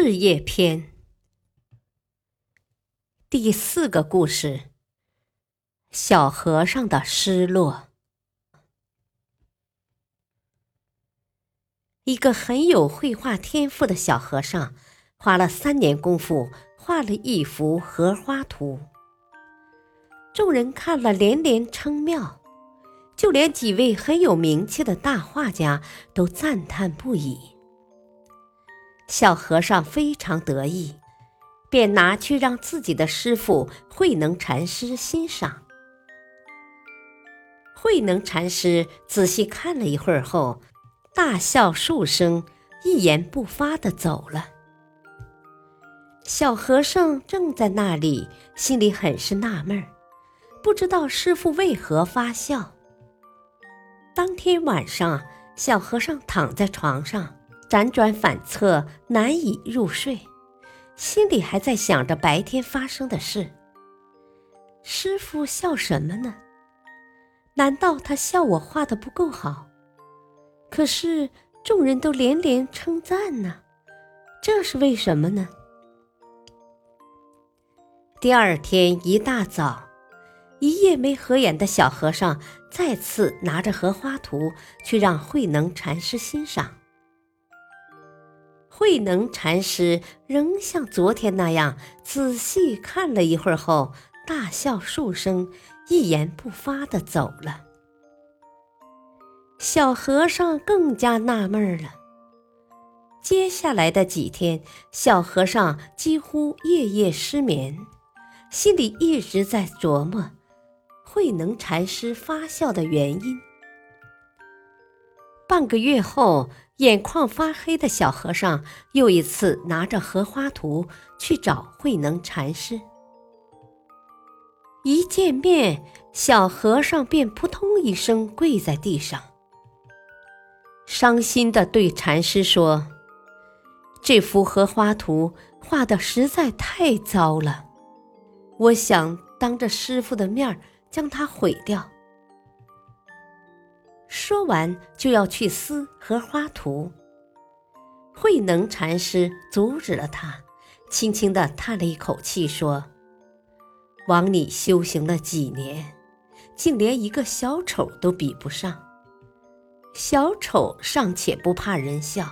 事业篇第四个故事：小和尚的失落。一个很有绘画天赋的小和尚，花了三年功夫画了一幅荷花图。众人看了连连称妙，就连几位很有名气的大画家都赞叹不已。小和尚非常得意，便拿去让自己的师傅慧能禅师欣赏。慧能禅师仔细看了一会儿后，大笑数声，一言不发的走了。小和尚正在那里，心里很是纳闷儿，不知道师傅为何发笑。当天晚上，小和尚躺在床上。辗转反侧，难以入睡，心里还在想着白天发生的事。师傅笑什么呢？难道他笑我画的不够好？可是众人都连连称赞呢，这是为什么呢？第二天一大早，一夜没合眼的小和尚再次拿着荷花图去让慧能禅师欣赏。慧能禅师仍像昨天那样仔细看了一会儿后，大笑数声，一言不发的走了。小和尚更加纳闷了。接下来的几天，小和尚几乎夜夜失眠，心里一直在琢磨慧能禅师发笑的原因。半个月后。眼眶发黑的小和尚又一次拿着荷花图去找慧能禅师。一见面，小和尚便扑通一声跪在地上，伤心的对禅师说：“这幅荷花图画的实在太糟了，我想当着师傅的面将它毁掉。”说完，就要去撕荷花图。慧能禅师阻止了他，轻轻地叹了一口气，说：“枉你修行了几年，竟连一个小丑都比不上。小丑尚且不怕人笑，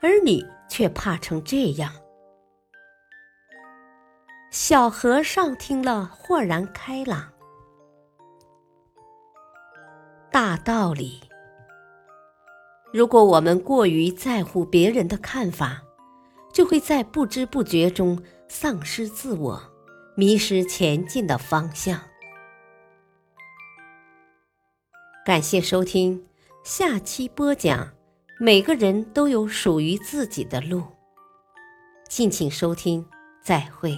而你却怕成这样。”小和尚听了，豁然开朗。道理。如果我们过于在乎别人的看法，就会在不知不觉中丧失自我，迷失前进的方向。感谢收听，下期播讲。每个人都有属于自己的路，敬请收听，再会。